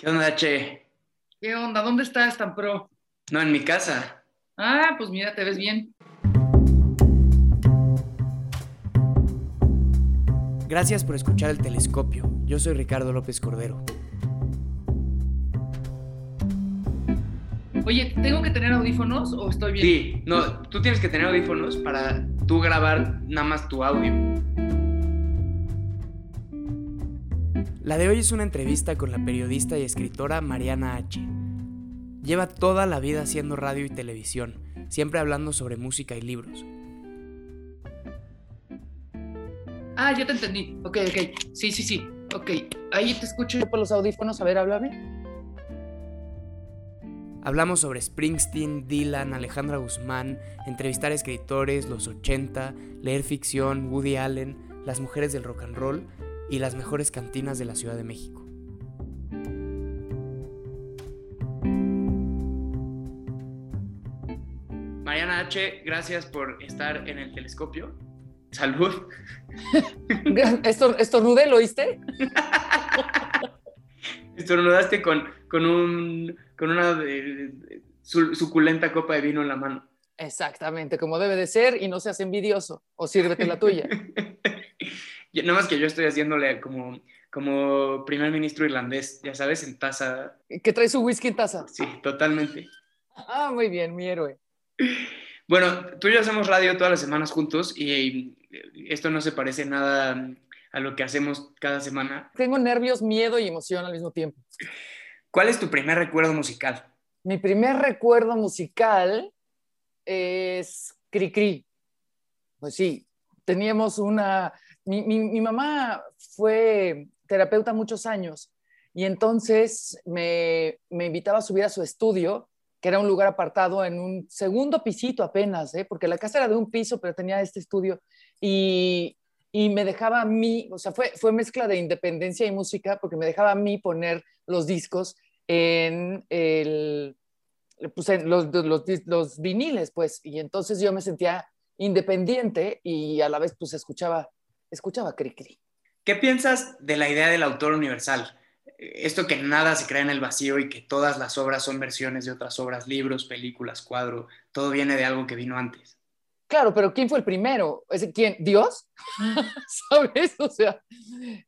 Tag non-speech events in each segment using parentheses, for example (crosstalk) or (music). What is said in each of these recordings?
¿Qué onda, Che? ¿Qué onda? ¿Dónde estás tan pro? No, en mi casa. Ah, pues mira, te ves bien. Gracias por escuchar el telescopio. Yo soy Ricardo López Cordero. Oye, ¿tengo que tener audífonos o estoy bien? Sí, no, tú tienes que tener audífonos para tú grabar nada más tu audio. La de hoy es una entrevista con la periodista y escritora Mariana H. Lleva toda la vida haciendo radio y televisión, siempre hablando sobre música y libros. Ah, ya te entendí. Ok, ok. Sí, sí, sí. Ok. Ahí te escucho por los audífonos. A ver, háblame. Hablamos sobre Springsteen, Dylan, Alejandra Guzmán, entrevistar escritores, los 80, leer ficción, Woody Allen, las mujeres del rock and roll y las mejores cantinas de la Ciudad de México. Mariana H., gracias por estar en el telescopio. Salud. (laughs) ¿Esto, esto rude, lo oíste? (laughs) Estornudaste con, con, un, con una de- de- su- suculenta copa de vino en la mano. Exactamente, como debe de ser y no seas envidioso. O sírvete la tuya. (laughs) Y Nada más que yo estoy haciéndole como, como primer ministro irlandés, ya sabes, en taza. ¿Qué trae su whisky en taza? Sí, totalmente. Ah, muy bien, mi héroe. Bueno, tú y yo hacemos radio todas las semanas juntos y esto no se parece nada a lo que hacemos cada semana. Tengo nervios, miedo y emoción al mismo tiempo. ¿Cuál es tu primer recuerdo musical? Mi primer recuerdo musical es Cricri. Pues sí, teníamos una... Mi, mi- mamá fue terapeuta muchos años y entonces me, me invitaba a subir a su estudio, que era un lugar apartado en un segundo pisito apenas, ¿eh? porque la casa era de un piso, pero tenía este estudio y, y me dejaba a mí, o sea, fue, fue mezcla de independencia y música, porque me dejaba a mí poner los discos en el, pues los, los, los viniles, pues, y entonces yo me sentía independiente y a la vez, pues, escuchaba, escuchaba cri cri. ¿Qué piensas de la idea del autor universal? Esto que nada se crea en el vacío y que todas las obras son versiones de otras obras, libros, películas, cuadro, todo viene de algo que vino antes. Claro, pero ¿quién fue el primero? ¿Es, ¿Quién? ¿Dios? (laughs) ¿Sabes? O sea,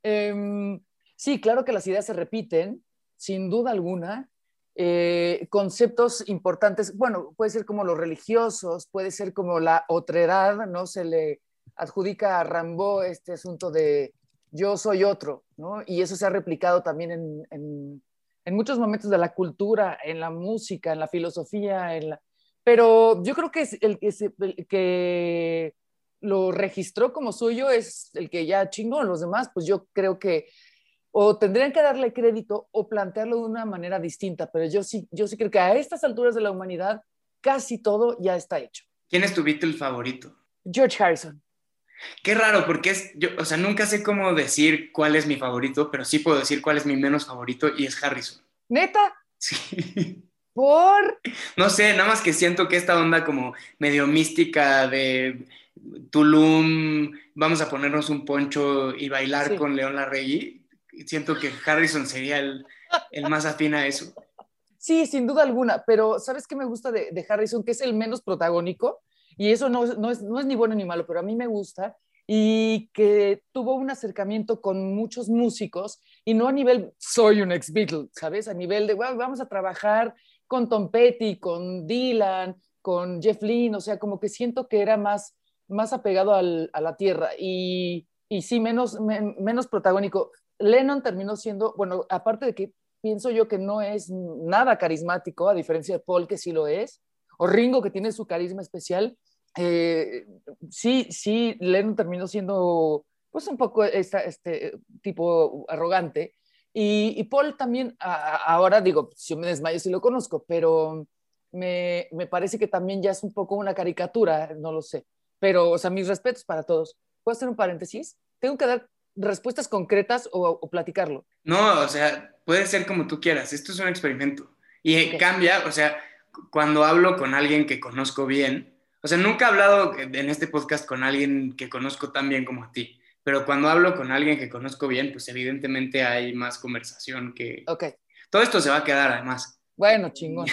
em, sí, claro que las ideas se repiten, sin duda alguna. Eh, conceptos importantes, bueno, puede ser como los religiosos, puede ser como la otredad, ¿no? Se le adjudica a Rambo este asunto de yo soy otro, ¿no? Y eso se ha replicado también en, en- en muchos momentos de la cultura, en la música, en la filosofía, en la... Pero yo creo que es el que lo registró como suyo es el que ya chingó, los demás, pues yo creo que o tendrían que darle crédito o plantearlo de una manera distinta, pero yo sí, yo sí creo que a estas alturas de la humanidad casi todo ya está hecho. ¿Quién es tu Beatle favorito? George Harrison. Qué raro, porque es, yo, o sea, nunca sé cómo decir cuál es mi favorito, pero sí puedo decir cuál es mi menos favorito y es Harrison. Neta, Sí. por... No sé, nada más que siento que esta onda como medio mística de Tulum, vamos a ponernos un poncho y bailar Sí. con León Larregui, siento que Harrison sería el, el más afín a eso. Sí, sin duda alguna, pero ¿sabes qué me gusta de, de Harrison? Que es el menos protagónico, y eso no, no, es, no es ni bueno ni malo, pero a mí me gusta, y que tuvo un acercamiento con muchos músicos, y no a nivel soy un ex Beatle, ¿sabes? A nivel de "Bueno, vamos a trabajar con Tom Petty, con Dylan, con Jeff Lynne, o sea, como que siento que era más, más apegado a la tierra, y, y sí, menos, men- menos protagónico. Lennon terminó siendo, bueno, aparte de que pienso yo que no es nada carismático, a diferencia de Paul, que sí lo es, o Ringo, que tiene su carisma especial. Eh, sí, sí, Lennon terminó siendo, pues, un poco esta, este tipo arrogante. Y, y Paul también, a- ahora digo, si yo me desmayo, sí lo conozco, pero me, me parece que también ya es un poco una caricatura, no lo sé. Pero, o sea, mis respetos para todos. ¿Puedo hacer un paréntesis? Tengo que dar respuestas concretas o, o platicarlo. No, o sea, puede ser como tú quieras, esto es un experimento. Y eh, Ok. cambia, o sea, cu- cuando hablo con alguien que conozco bien, o sea, nunca he hablado en este podcast con alguien que conozco tan bien como a ti, pero cuando hablo con alguien que conozco bien, pues evidentemente hay más conversación que... Ok. Todo esto se va a quedar además. Bueno, chingón.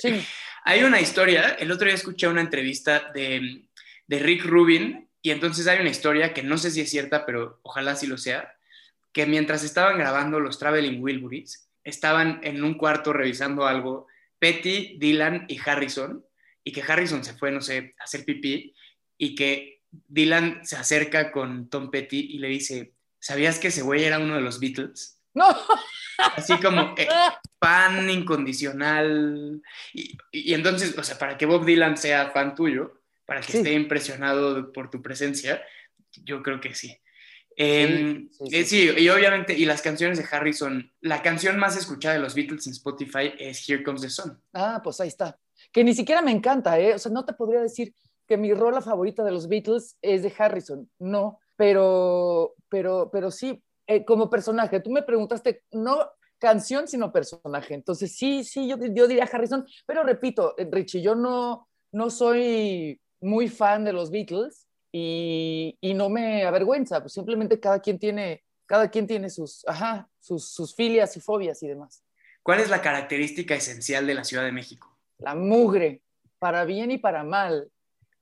(laughs) hay una historia, el otro día escuché una entrevista de, de Rick Rubin y entonces hay una historia que no sé si es cierta, pero ojalá sí lo sea, que mientras estaban grabando los Traveling Wilburys, estaban en un cuarto revisando algo, Petty, Dylan y Harrison, y que Harrison se fue, no sé, a hacer pipí, y que Dylan se acerca con Tom Petty y le dice, ¿sabías que ese güey era uno de los Beatles? No. Así como (laughs) eh, fan incondicional. Y, y, entonces, o sea, para que Bob Dylan sea fan tuyo, para que esté impresionado por tu presencia, yo creo que sí. Em, eh, sí, y obviamente, y las canciones de Harrison, la canción más escuchada de los Beatles en Spotify es Here Comes the Sun. Ah, pues ahí está. Que ni siquiera me encanta, ¿eh? O sea, no te podría decir que mi rola favorita de los Beatles es de Harrison, no, pero, pero, pero sí, eh, como personaje. Tú me preguntaste, no canción, sino personaje. Entonces, sí, sí, yo, diría Harrison, pero repito, Richie, yo no, no soy muy fan de los Beatles y, y no me avergüenza, pues simplemente cada quien tiene, cada quien tiene sus, ajá, sus, sus filias y fobias y demás. ¿Cuál es la característica esencial de la Ciudad de México? La mugre, para bien y para mal.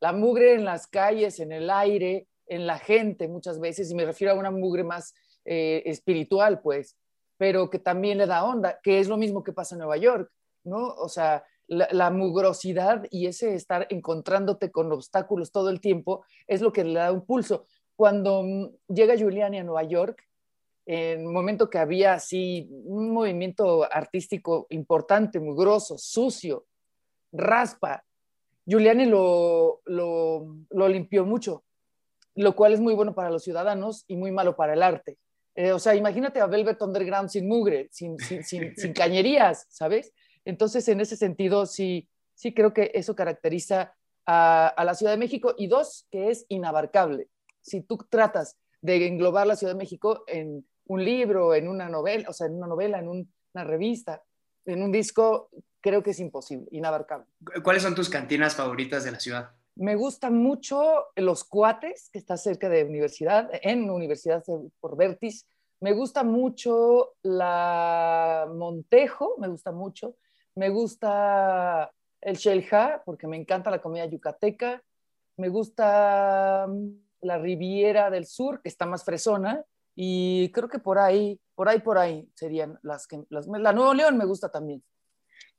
La mugre en las calles, en el aire, en la gente muchas veces, y me refiero a una mugre más eh, espiritual, pues, pero que también le da onda, que es lo mismo que pasa en Nueva York, ¿no? O sea, la, mugrosidad y ese estar encontrándote con obstáculos todo el tiempo es lo que le da un pulso. Cuando mm, llega Giuliani a Nueva York, en un momento que había así un movimiento artístico importante, mugroso, sucio, raspa, Giuliani lo, lo, lo, limpió mucho, lo cual es muy bueno para los ciudadanos y muy malo para el arte. Eh, o sea, imagínate a Velvet Underground sin mugre, sin, sin, sin, (laughs) sin cañerías, ¿sabes? Entonces, en ese sentido, sí, sí creo que eso caracteriza a, la Ciudad de México. Y dos, que es inabarcable. Si tú tratas de englobar la Ciudad de México en un libro, en una novela, o sea, en una novela, en una revista, en un disco, creo que es imposible, inabarcable. ¿Cuáles son tus cantinas favoritas de la ciudad? Me gustan mucho Los Cuates, que está cerca de universidad, en Universidad por Vertis. Me gusta mucho la Montejo, me gusta mucho. Me gusta el Shelja, porque me encanta la comida yucateca. Me gusta mm, la Riviera del Sur, que está más fresona. Y creo que por ahí, por ahí, por ahí serían las que... Las, la Nuevo León me gusta también.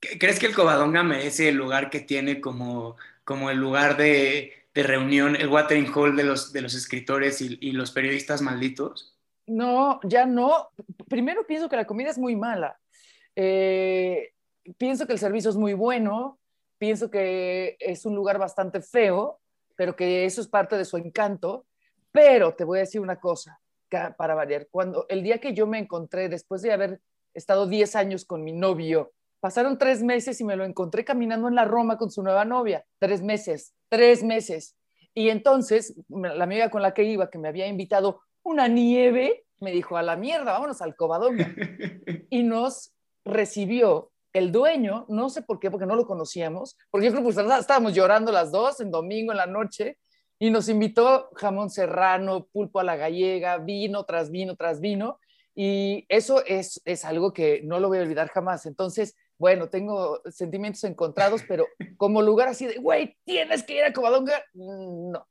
¿Crees que el Covadonga merece el lugar que tiene como, como el lugar de, de reunión, el watering hole de los, de los escritores y, y, los periodistas malditos? No, ya no. Primero pienso que la comida es muy mala. Eh, pienso que el servicio es muy bueno, pienso que es un lugar bastante feo, pero que eso es parte de su encanto. Pero te voy a decir una cosa, para variar. Cuando el día que yo me encontré, después de haber estado 10 años con mi novio, pasaron tres meses y me lo encontré caminando en la Roma con su nueva novia. Tres meses, tres meses. Y entonces, la amiga con la que iba, que me había invitado una nieve, me dijo, a la mierda, vámonos al Covadonga. (laughs) Y nos recibió el dueño, no sé por qué, porque no lo conocíamos, porque yo creo que estábamos llorando las dos en domingo en la noche y nos invitó jamón serrano, pulpo a la gallega, vino tras vino tras vino y eso es, es algo que no lo voy a olvidar jamás. Entonces, bueno, tengo sentimientos encontrados, (laughs) pero como lugar así de, güey, tienes que ir a Covadonga, no.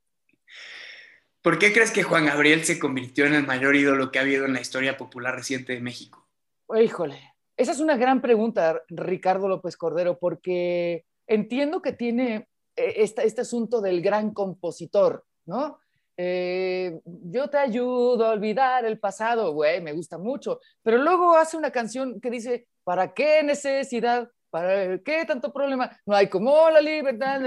¿Por qué crees que Juan Gabriel se convirtió en el mayor ídolo que ha habido en la historia popular reciente de México? Híjole, esa es una gran pregunta, Ricardo López Cordero, porque entiendo que tiene eh, este, asunto del gran compositor, ¿no? Eh, yo te ayudo a olvidar el pasado, güey, me gusta mucho, pero luego hace una canción que dice, ¿para qué necesidad? ¿Para qué tanto problema? No hay como la libertad,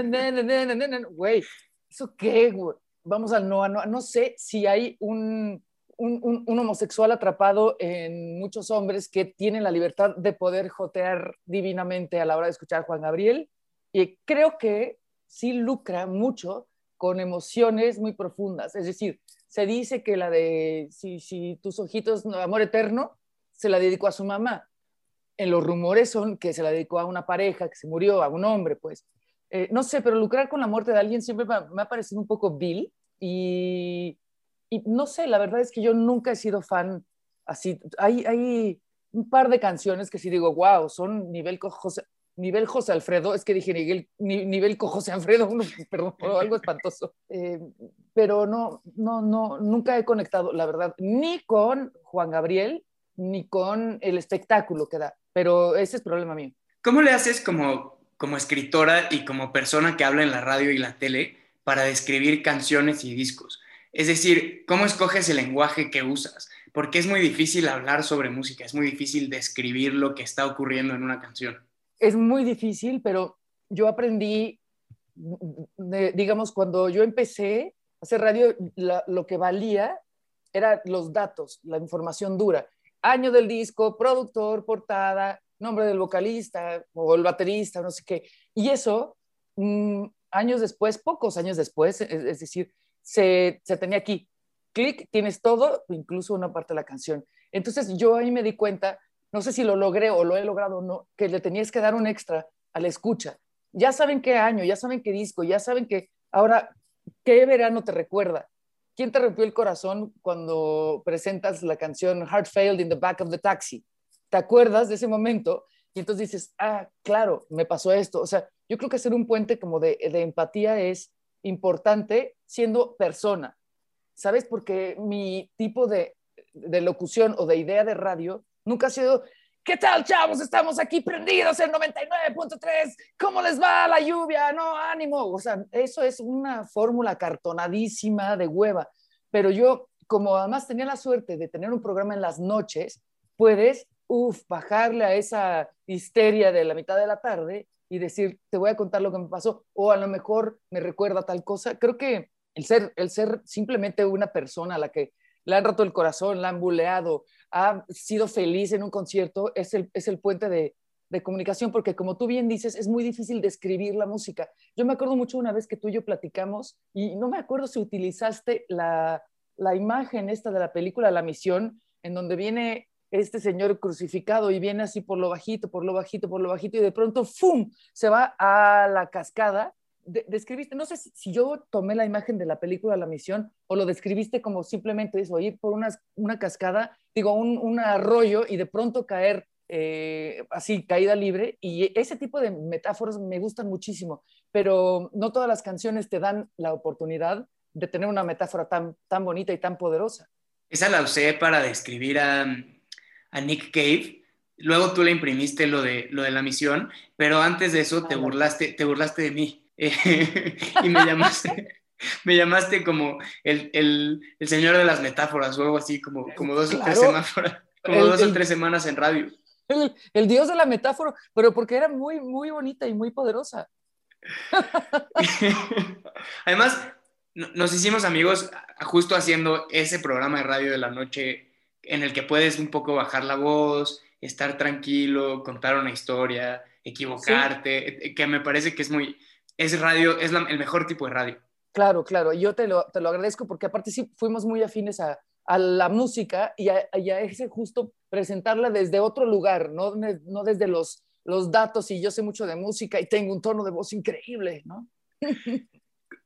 güey, ¿eso qué, güey? Vamos al no, no, no sé si hay un, un, homosexual atrapado en muchos hombres que tienen la libertad de poder jotear divinamente a la hora de escuchar a Juan Gabriel. Y creo que sí lucra mucho con emociones muy profundas. Es decir, se dice que la de si, si tus ojitos, amor eterno, se la dedicó a su mamá. En los rumores son que se la dedicó a una pareja que se murió, a un hombre, pues. Eh, no sé, pero lucrar con la muerte de alguien siempre me ha parecido un poco vil y y no sé, la verdad es que yo nunca he sido fan así. Hay, hay un par de canciones que sí digo, wow, son nivel José, nivel José Alfredo, es que dije nivel, nivel José Alfredo, (laughs) perdón, (laughs) algo espantoso. Eh, pero no, no, no, nunca he conectado, la verdad, ni con Juan Gabriel, ni con el espectáculo que da, pero ese es problema mío. ¿Cómo le haces como, como escritora y como persona que habla en la radio y la tele para describir canciones y discos? Es decir, ¿cómo escoges el lenguaje que usas? Porque es muy difícil hablar sobre música, es muy difícil describir lo que está ocurriendo en una canción. Es muy difícil, pero yo aprendí, digamos, cuando yo empecé a hacer radio, lo que valía eran los datos, la información dura. Año del disco, productor, portada, nombre del vocalista o el baterista, no sé qué. Y eso, mm, años después, pocos años después, es decir, se, tenía aquí. Clic, tienes todo, incluso una parte de la canción. Entonces yo ahí me di cuenta, no sé si lo logré o lo he logrado o no, que le tenías que dar un extra a la escucha. Ya saben qué año, ya saben qué disco, ya saben que ahora, ¿qué verano te recuerda? ¿Quién te rompió el corazón cuando presentas la canción Heart Failed in the Back of the Taxi? ¿Te acuerdas de ese momento? Y entonces dices, ah, claro, me pasó esto. O sea, yo creo que hacer un puente como de, de empatía es importante siendo persona, ¿sabes? Porque mi tipo de, locución o de idea de radio nunca ha sido, ¿qué tal, chavos? Estamos aquí prendidos en 99.3, ¿cómo les va la lluvia? No, ánimo. O sea, eso es una fórmula cartonadísima de hueva. Pero yo, como además tenía la suerte de tener un programa en las noches, puedes, uff, bajarle a esa histeria de la mitad de la tarde y decir, te voy a contar lo que me pasó, o a lo mejor me recuerda tal cosa. Creo que el ser, el ser simplemente una persona a la que le han roto el corazón, la han buleado, ha sido feliz en un concierto, es el, es el puente de, de comunicación, porque como tú bien dices, es muy difícil describir la música. Yo me acuerdo mucho una vez que tú y yo platicamos, y no me acuerdo si utilizaste la, la imagen esta de la película La Misión, en donde viene este señor crucificado y viene así por lo bajito, por lo bajito, por lo bajito y de pronto, ¡fum!, se va a la cascada. Describiste, no sé si, yo tomé la imagen de la película La Misión o lo describiste como simplemente eso, ir por una, una cascada, digo, un, un, arroyo y de pronto caer eh, así, caída libre. Y ese tipo de metáforas me gustan muchísimo, pero no todas las canciones te dan la oportunidad de tener una metáfora tan, tan bonita y tan poderosa. Esa la usé para describir a, a Nick Cave. Luego tú le imprimiste lo de, lo de la misión, pero antes de eso te burlaste, te burlaste de mí (laughs) y me llamaste, me llamaste como el, el, el, señor de las metáforas o algo así, como, como dos o tres semanas, como dos o tres semanas en radio. El, dios de la metáfora, pero porque era muy, muy bonita y muy poderosa. (laughs) Además, nos hicimos amigos justo haciendo ese programa de radio de la noche en el que puedes un poco bajar la voz, estar tranquilo, contar una historia, equivocarte, eh, que me parece que es muy, es radio, es el mejor tipo de radio. Claro, claro, yo te lo, te lo agradezco porque aparte sí fuimos muy afines a, a la música y a, ese justo presentarla desde otro lugar, no, no desde los, los datos y yo sé mucho de música y tengo un tono de voz increíble, ¿no? (laughs)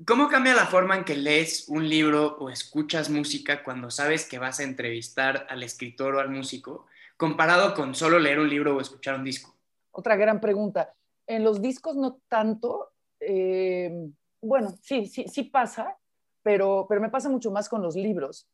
¿Cómo cambia la forma en que lees un libro o escuchas música cuando sabes que vas a entrevistar al escritor o al músico, comparado con solo leer un libro o escuchar un disco? Otra gran pregunta. En los discos no tanto. Eh, bueno, sí, sí, sí pasa, pero, pero me pasa mucho más con los libros.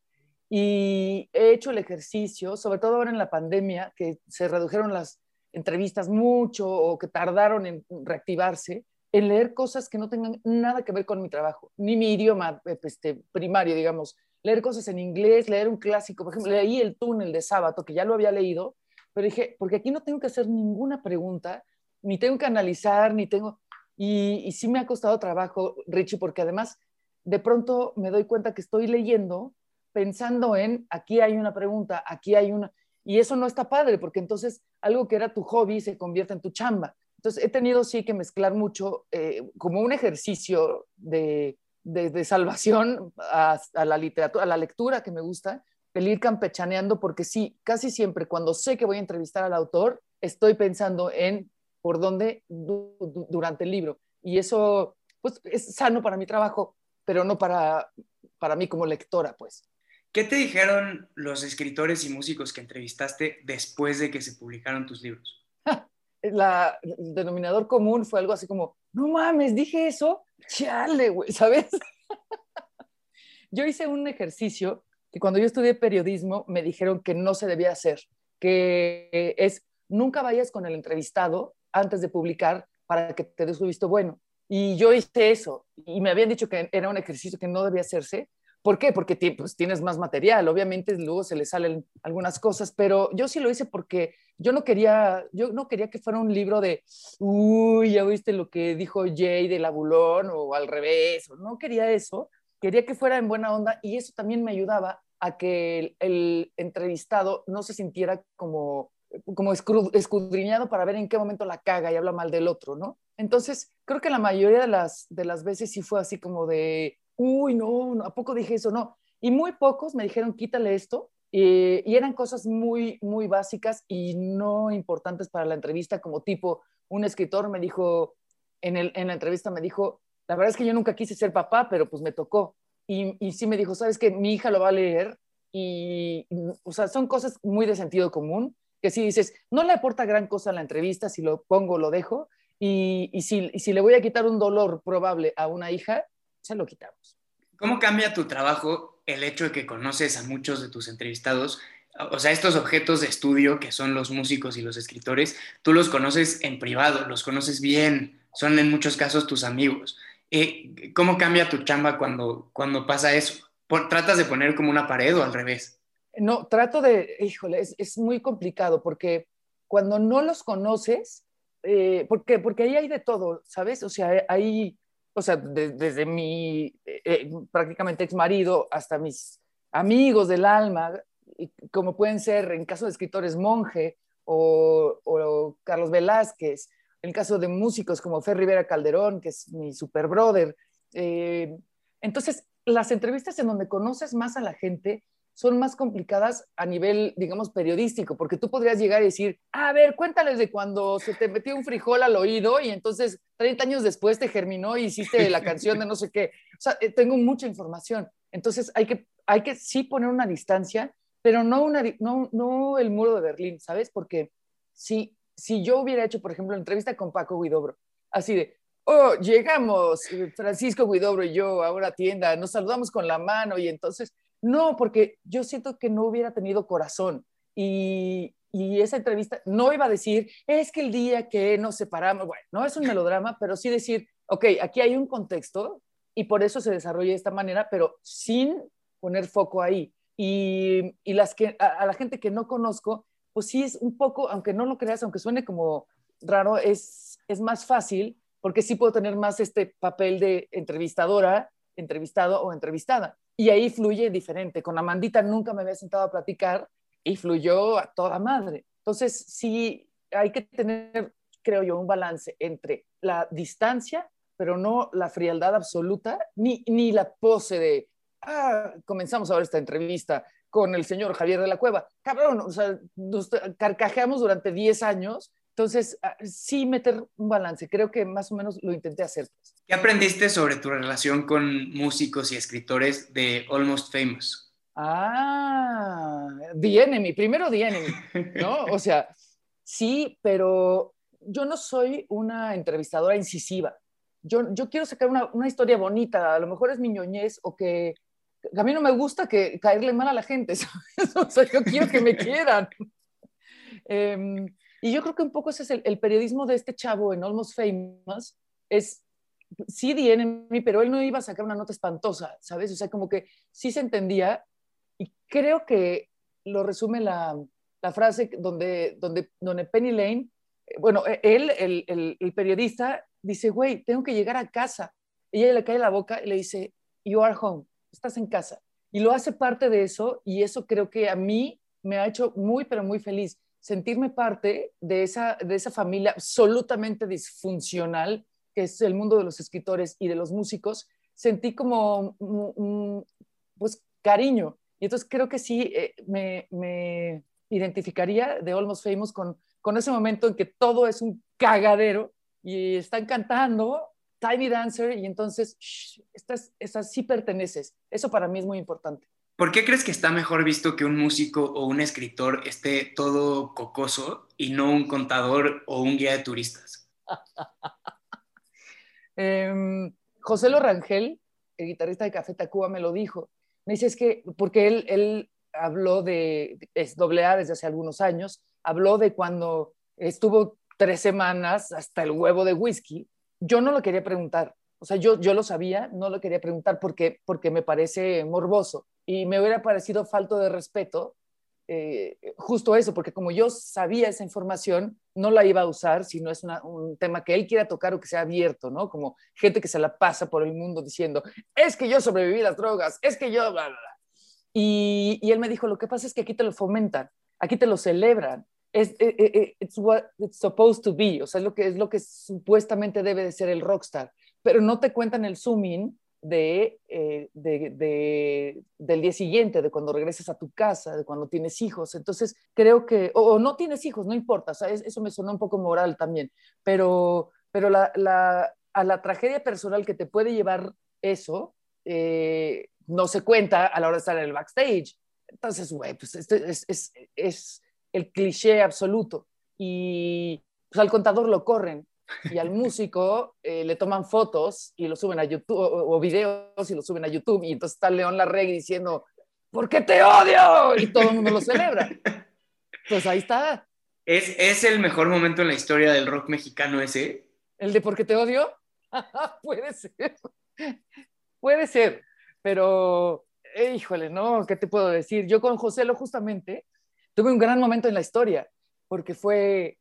Y he hecho el ejercicio, sobre todo ahora en la pandemia, que se redujeron las entrevistas mucho o que tardaron en reactivarse en leer cosas que no tengan nada que ver con mi trabajo, ni mi idioma eh, este, primario, digamos. Leer cosas en inglés, leer un clásico. Por ejemplo, leí El túnel de sábado, que ya lo había leído, pero dije, porque aquí no tengo que hacer ninguna pregunta, ni tengo que analizar, ni tengo... Y, y sí me ha costado trabajo, Richie, porque además de pronto me doy cuenta que estoy leyendo pensando en, aquí hay una pregunta, aquí hay una... Y eso no está padre, porque entonces algo que era tu hobby se convierte en tu chamba. Entonces, he tenido sí que mezclar mucho eh, como un ejercicio de, de, salvación a, la literatura, a la lectura que me gusta, el ir campechaneando, porque sí, casi siempre cuando sé que voy a entrevistar al autor, estoy pensando en por dónde durante el libro. Y eso, pues, es sano para mi trabajo, pero no para, para mí como lectora, pues. ¿Qué te dijeron los escritores y músicos que entrevistaste después de que se publicaron tus libros? La, el denominador común fue algo así como, no mames, dije eso, chale, güey, ¿sabes? (laughs) yo hice un ejercicio que cuando yo estudié periodismo me dijeron que no se debía hacer, que es nunca vayas con el entrevistado antes de publicar para que te des un visto bueno. Y yo hice eso y me habían dicho que era un ejercicio que no debía hacerse. ¿Por qué? Porque pues, tienes más material. Obviamente luego se le salen algunas cosas, pero yo sí lo hice porque yo no quería, yo no quería que fuera un libro de, uy, ya viste lo que dijo Jay del abulón o al revés. No quería eso. Quería que fuera en buena onda y eso también me ayudaba a que el, entrevistado no se sintiera como, como escudriñado para ver en qué momento la caga y habla mal del otro, ¿no? Entonces, creo que la mayoría de las, de las veces sí fue así como de, uy, no, ¿a poco dije eso? No. Y muy pocos me dijeron, quítale esto. Y, eran cosas muy, muy básicas y no importantes para la entrevista, como tipo, un escritor me dijo, en, el, en la entrevista me dijo, la verdad es que yo nunca quise ser papá, pero pues me tocó. Y, y sí me dijo, sabes que mi hija lo va a leer y, o sea, son cosas muy de sentido común, que si dices, no le aporta gran cosa la entrevista, si lo pongo, lo dejo, y, y, si, y si le voy a quitar un dolor probable a una hija, se lo quitamos. ¿Cómo cambia tu trabajo el hecho de que conoces a muchos de tus entrevistados? O sea, estos objetos de estudio que son los músicos y los escritores, tú los conoces en privado, los conoces bien, son en muchos casos tus amigos. Eh, ¿Cómo cambia tu chamba cuando, cuando pasa eso? ¿Tratas de poner como una pared o al revés? No, trato de, híjole, es, muy complicado porque cuando no los conoces, eh, porque, porque ahí hay de todo, ¿sabes? O sea, hay, o sea, desde mi eh, prácticamente ex marido hasta mis amigos del alma, como pueden ser en caso de escritores Monje o, Carlos Velázquez, en caso de músicos como Fer Rivera Calderón, que es mi super brother. Eh, entonces, las entrevistas en donde conoces más a la gente son más complicadas a nivel, digamos, periodístico, porque tú podrías llegar y decir, a ver, cuéntales de cuando se te metió un frijol al oído y entonces 30 años después te germinó y hiciste la canción de no sé qué. O sea, eh, tengo mucha información. Entonces hay que, hay que sí poner una distancia, pero no, una, no, no el muro de Berlín, ¿sabes? Porque si, si yo hubiera hecho, por ejemplo, entrevista con Paco Guidobro, así de, oh, llegamos, eh, Francisco Guidobro y yo a una tienda, nos saludamos con la mano y entonces no, porque yo siento que no hubiera tenido corazón y, esa entrevista no iba a decir, es que el día que nos separamos, bueno, no es un melodrama, pero sí decir, ok, aquí hay un contexto y por eso se desarrolla de esta manera, pero sin poner foco ahí. Y, las que, a, la gente que no conozco, pues sí es un poco, aunque no lo creas, aunque suene como raro, es, es más fácil porque sí puedo tener más este papel de entrevistadora, entrevistado o entrevistada y ahí fluye diferente. Con Amandita nunca me había sentado a platicar y fluyó a toda madre. Entonces, sí, hay que tener, creo yo, un balance entre la distancia, pero no la frialdad absoluta, ni, ni la pose de, ah, comenzamos ahora esta entrevista con el señor Javier de la Cueva. Cabrón, o sea, nos carcajeamos durante 10 años entonces, ah, sí meter un balance, creo que más o menos lo intenté hacer. ¿Qué aprendiste sobre tu relación con músicos y escritores de Almost Famous? Ah, The Enemy, primero The Enemy, ¿no? (laughs) O sea, sí, pero yo no soy una entrevistadora incisiva. Yo, yo quiero sacar una, una historia bonita, a lo mejor es mi ñoñez o que a mí no me gusta que caerle mal a la gente, (laughs) o sea, yo quiero que me (laughs) quieran. Eh, y yo creo que un poco ese es el, periodismo de este chavo en Almost Famous, es sí The Enemy, pero él no iba a sacar una nota espantosa, ¿sabes? O sea, como que sí se entendía y creo que lo resume la, la frase donde, donde, donde Penny Lane, eh, bueno, e, él, el, el, el periodista, dice, güey, tengo que llegar a casa. Y ella le cae la boca y le dice, you are home, estás en casa. Y lo hace parte de eso y eso creo que a mí me ha hecho muy, pero muy feliz sentirme parte de esa, de esa familia absolutamente disfuncional que es el mundo de los escritores y de los músicos, sentí como pues cariño. Y entonces creo que sí eh, me, me, identificaría de Almost Famous con, con ese momento en que todo es un cagadero y están cantando Tiny Dancer y entonces estás, estás, sí perteneces. Eso para mí es muy importante. ¿Por qué crees que está mejor visto que un músico o un escritor esté todo cocoso y no un contador o un guía de turistas? (laughs) Em, José Lorangel, el guitarrista de Café Tacuba, me lo dijo. Me dice, es que, porque él, él habló de, es doble A desde hace algunos años, habló de cuando estuvo tres semanas hasta el huevo de whisky. Yo no lo quería preguntar, o sea, yo, yo lo sabía, no lo quería preguntar porque, porque me parece morboso y me hubiera parecido falto de respeto eh, justo eso, porque como yo sabía esa información, no la iba a usar si no es un tema que él quiera tocar o que sea abierto, ¿no? Como gente que se la pasa por el mundo diciendo, es que yo sobreviví a las drogas, es que yo, bla, bla, bla. Y, y él me dijo, lo que pasa es que aquí te lo fomentan, aquí te lo celebran, es eh, eh, supposed to be, o sea, es lo que es lo que supuestamente debe de ser el rockstar, pero no te cuentan el zooming de, eh, de, de, del día siguiente, de cuando regresas a tu casa, de cuando tienes hijos. Entonces, creo que, o, no tienes hijos, no importa, o sea, eso me sonó un poco moral también, pero, pero la, la, a la tragedia personal que te puede llevar eso, eh, no se cuenta a la hora de estar en el backstage. Entonces, güey, pues este es, es, es el cliché absoluto. Y pues al contador lo corren, (laughs) y al músico eh, le toman fotos y lo suben a YouTube o, videos y lo suben a YouTube y entonces está León Larregui diciendo ¿por qué te odio? y todo el mundo lo celebra pues ahí está ¿Es, ¿Es el mejor momento en la historia del rock mexicano ese? ¿el de por qué te odio? (laughs) puede ser puede ser pero eh, híjole, no, ¿qué te puedo decir? Yo con José lo justamente tuve un gran momento en la historia porque fue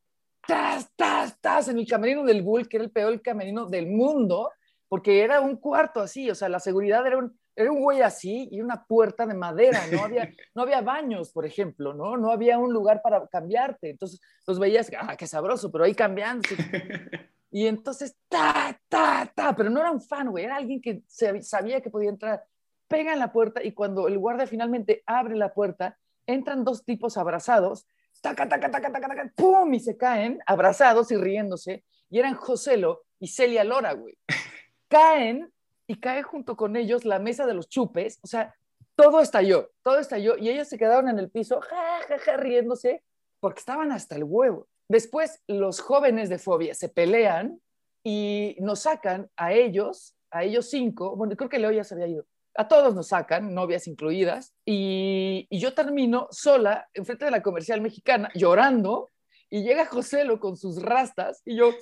¡tas, tas, tas! En el camerino del Bull, que era el peor camerino del mundo, porque era un cuarto así, o sea, la seguridad era un, era un güey así y una puerta de madera, no había, (laughs) no había baños, por ejemplo, ¿no? No había un lugar para cambiarte. Entonces los veías, ah, qué sabroso, pero ahí cambiando. Y entonces, ta, ta, ta, pero no era un fan, güey, era alguien que sabía que podía entrar. Pega en la puerta y cuando el guardia finalmente abre la puerta, entran dos tipos abrazados taca, taca, taca, taca, taca, ¡pum! Y se caen, abrazados y riéndose. Y eran Joselo y Celia Lora, güey. (laughs) Caen y cae junto con ellos la mesa de los chupes. O sea, todo estalló, todo estalló. Y ellos se quedaron en el piso, ja, ja, ja, riéndose, porque estaban hasta el huevo. Después, los jóvenes de Fobia se pelean y nos sacan a ellos, a ellos cinco. Bueno, creo que Leo ya se había ido a todos nos sacan, novias incluidas, y, yo termino sola enfrente de la comercial mexicana llorando y llega Joselo con sus rastas y yo